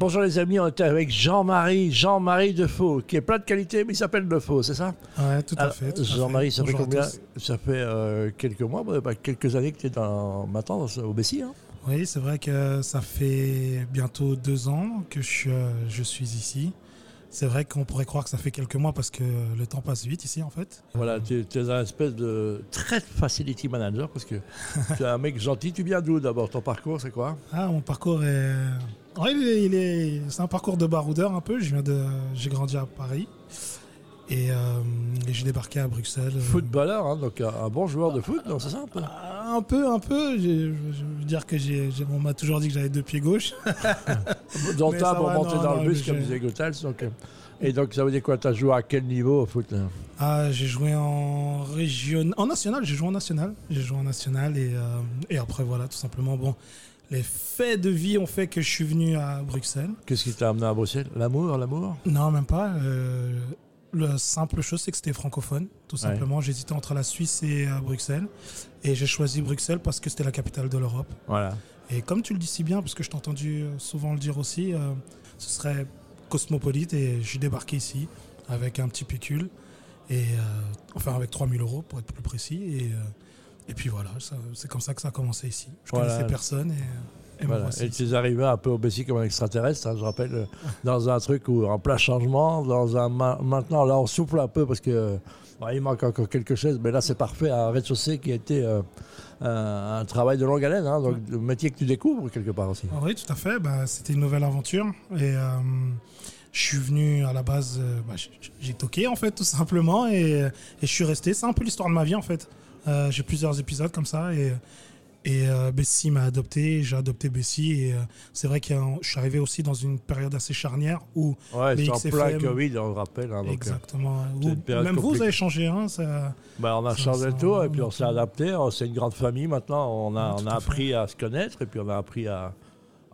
Bonjour les amis, on est avec Jean-Marie, Jean-Marie Defoe, qui est plein de qualités, mais il s'appelle Defoe, c'est ça? Ouais, tout à Alors, fait. Jean-Marie, ça. Ça fait euh, quelques mois, bah, bah, quelques années que tu es dans, maintenant au Bessie. Hein? Oui, c'est vrai que ça fait bientôt deux ans que je, euh, je suis ici. C'est vrai qu'on pourrait croire que ça fait quelques mois parce que le temps passe vite ici en fait. voilà, tu tu es un espèce de très facility manager parce que tu es un mec gentil. Tu viens d'où d'abord? Ton parcours, c'est quoi? Ah, mon parcours est. Ouais, il est, il est- C'est un parcours de baroudeur un peu. Je viens de. J'ai grandi à Paris. Et, euh, et j'ai débarqué à Bruxelles. euh, Footballeur, hein, donc un, bon joueur de foot, non C'est ça un peu Un peu, un peu. Je je veux dire que j'ai. j'ai- On m'a toujours dit que j'avais deux pieds gauches. Dans ça pour monter dans non, le bus, comme disait Gotals. Donc, euh, et donc, ça veut dire quoi Tu as joué à quel niveau au foot là? Ah, j'ai joué en région, en national. J'ai joué en national. J'ai joué en national et, euh, et après voilà, tout simplement. Bon, les faits de vie ont fait que je suis venu à Bruxelles. Qu'est-ce qui t'a amené à Bruxelles? L'amour, l'amour? Non, même pas. Euh, la simple chose, c'est que c'était francophone, tout Ouais. simplement. J'hésitais entre la Suisse et euh, Bruxelles, et j'ai choisi Bruxelles parce que c'était la capitale de l'Europe. Voilà. Et comme tu le dis si bien, parce que je t'ai entendu euh, souvent le dire aussi, euh, ce serait cosmopolite et j'ai débarqué ici avec un petit pécule, et, enfin avec 3000 euros pour être plus précis. Et, et puis voilà, c'est comme ça que ça a commencé ici. Je Voilà. connaissais personne et, et Voilà. Et tu es arrivé un peu Bessie comme un extraterrestre, hein, je rappelle, euh, dans un truc où en plein changement, dans un ma- maintenant là on souffle un peu parce que ouais, il manque encore quelque chose, mais là c'est parfait, un rez-de-chaussée qui a été euh, un, un travail de longue haleine, hein, donc le métier que tu découvres quelque part aussi. Ah oui, tout à fait. Bah, C'était une nouvelle aventure. Et euh, je suis venu à la base, bah, j'ai- j'ai toqué en fait, tout simplement. Et, et je suis resté. C'est un peu l'histoire de ma vie en fait. Euh, j'ai plusieurs épisodes comme ça. Et, et euh, Bessie m'a adopté. J'ai adopté Bessie. Et euh, c'est vrai que je suis arrivé aussi dans une période assez charnière où. Ouais, c'est en plein Covid, on le rappelle. hein, donc, euh, exactement. où période même vous, vous avez changé. Hein, ça, bah, on a Ça- changé ça- tout et puis on s'est adapté, c'est une grande famille maintenant, on a, on a à appris à se connaître et puis on a appris à...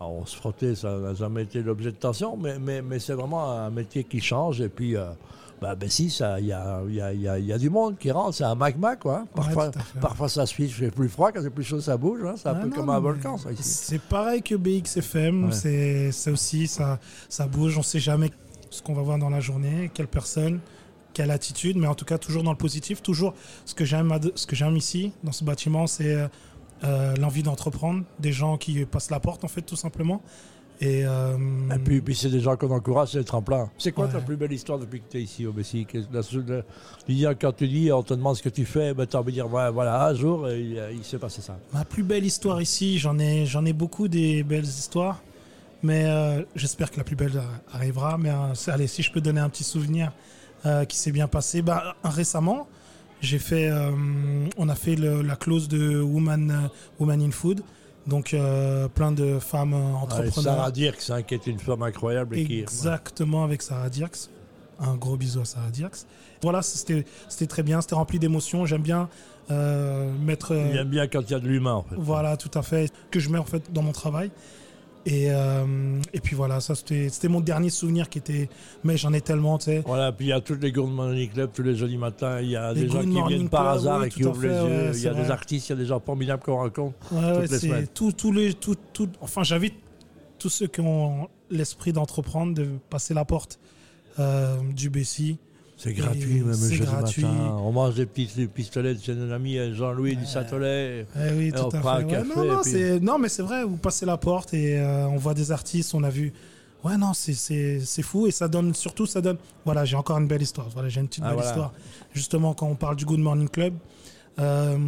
on se frotter, ça n'a jamais été l'objet de tension, mais, mais, mais c'est vraiment un métier qui change et puis... euh, bah, ben si, il y a, y, a, y, a, y a du monde qui rentre, c'est un magma quoi. hein. Parfois, parfois ça se il fait plus froid, quand c'est plus chaud ça bouge, hein. c'est un Ah peu non, comme un volcan ça ici. C'est pareil que BXFM, Ouais. c'est c'est aussi, ça, ça bouge, on sait jamais ce qu'on va voir dans la journée, quelle personne, quelle attitude, mais en tout cas toujours dans le positif, toujours ce que j'aime ce que j'aime ici, dans ce bâtiment, c'est euh, l'envie d'entreprendre, des gens qui passent la porte en fait tout simplement. Et, euh, Et puis, puis c'est des gens qu'on encourage, c'est le tremplin. C'est quoi ta plus belle histoire depuis que tu es ici au dis, Quand tu dis, on te demande ce que tu fais, ben, tu as envie de dire, ouais, voilà, un jour, il, il s'est passé ça. Ma plus belle histoire ici, j'en ai, j'en ai beaucoup des belles histoires, mais euh, j'espère que la plus belle arrivera. Mais allez, si je peux donner un petit souvenir qui s'est bien passé, euh, récemment, j'ai fait, euh, on a fait le- la clause de Woman, euh, Woman in Food, donc euh, plein de femmes Ouais, entrepreneurs. Sarah Dirks, hein, qui est une femme incroyable. Qui, Exactement, avec Sarah Dirks. Un gros bisou à Sarah Dirks. Voilà, c'était c'était très bien, c'était rempli d'émotions. J'aime bien euh, mettre. euh, il aime bien quand il y a de l'humain, en fait. voilà, tout à fait. Que je mets en fait dans mon travail. Et, euh, et puis voilà, ça c'était mon dernier souvenir qui était. Mais j'en ai tellement, tu sais. Voilà, puis il y a tous les Good Morning Club tous les jeudis matins. Il y a Les des gens qui viennent par Club, hasard oui, et qui ouvrent fait, les yeux. il y a des artistes, il y a des gens formidables qu'on rencontre. Ouais, Toutes les semaines. tout, les, tout, tout, enfin, j'invite tous ceux qui ont l'esprit d'entreprendre de passer la porte euh, du Bessie. C'est gratuit, même le gratuit. matin. On mange des petits pistolets de chez un ami euh, Jean-Louis du Saint-Olay. Eh oui, Et tout on à prend un fait. Ouais, café, non, non, puis- mais c'est vrai, vous passez la porte et euh, on voit des artistes, on a vu. Ouais, non, c'est- fou et ça donne, surtout, ça donne. Voilà, j'ai encore une belle histoire. Voilà, j'ai une petite Ah, belle voilà. histoire. Justement, quand on parle du Good Morning Club, euh,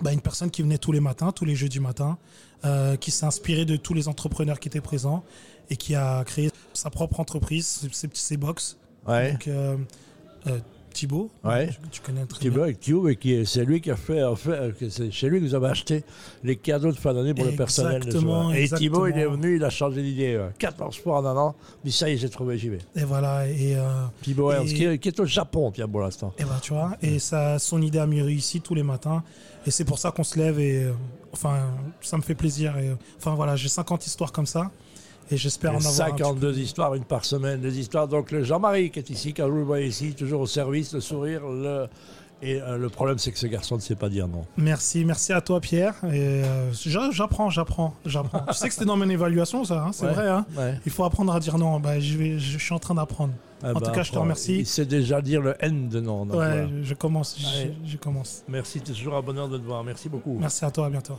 bah, une personne qui venait tous les matins, tous les jeudis matins, euh, qui s'est inspirée de tous les entrepreneurs qui étaient présents et qui a créé sa propre entreprise, ses, ses, ses box. Ouais. Donc, euh, euh, Thibaut, Ouais. tu, tu connais très Thibaut bien. et qui est- c'est lui qui a fait, fait, euh, c'est chez lui que vous avez acheté les cadeaux de fin d'année pour le personnel. Exactement. Et Thibaut, il est venu, il a changé d'idée. ouais. 14 fois en un an. Dit ça y est, j'ai trouvé, j'y vais. Et voilà, et. euh, Thibaut Et- Ernst, qui, est, qui est au Japon, tiens, pour l'instant. Et ben tu vois, et ça, son idée a mûri ici tous les matins. Et c'est pour ça qu'on se lève et euh, enfin, ça me fait plaisir. Et, euh, enfin voilà, j'ai 50 histoires comme ça. Et j'espère en avoir un petit 52 histoires, une par semaine, des histoires. Donc le Jean-Marie qui est ici, quand vous le voyez ici, toujours au service, le sourire, le- Et euh, le problème, c'est que ce garçon ne sait pas dire non. Merci, merci à toi Pierre. Euh, j'a- j'apprends, j'apprends, j'apprends. je sais que c'était dans mon évaluation ça, hein, c'est Ouais. vrai. hein. Ouais. Il faut apprendre à dire non. Bah, je, vais, je suis en train d'apprendre. Ah En tout cas, je te remercie. Il sait déjà dire le N de non. ouais, voilà. je commence, je- commence. Merci, c'est toujours un bonheur de te voir. Merci beaucoup. Merci à toi, à bientôt.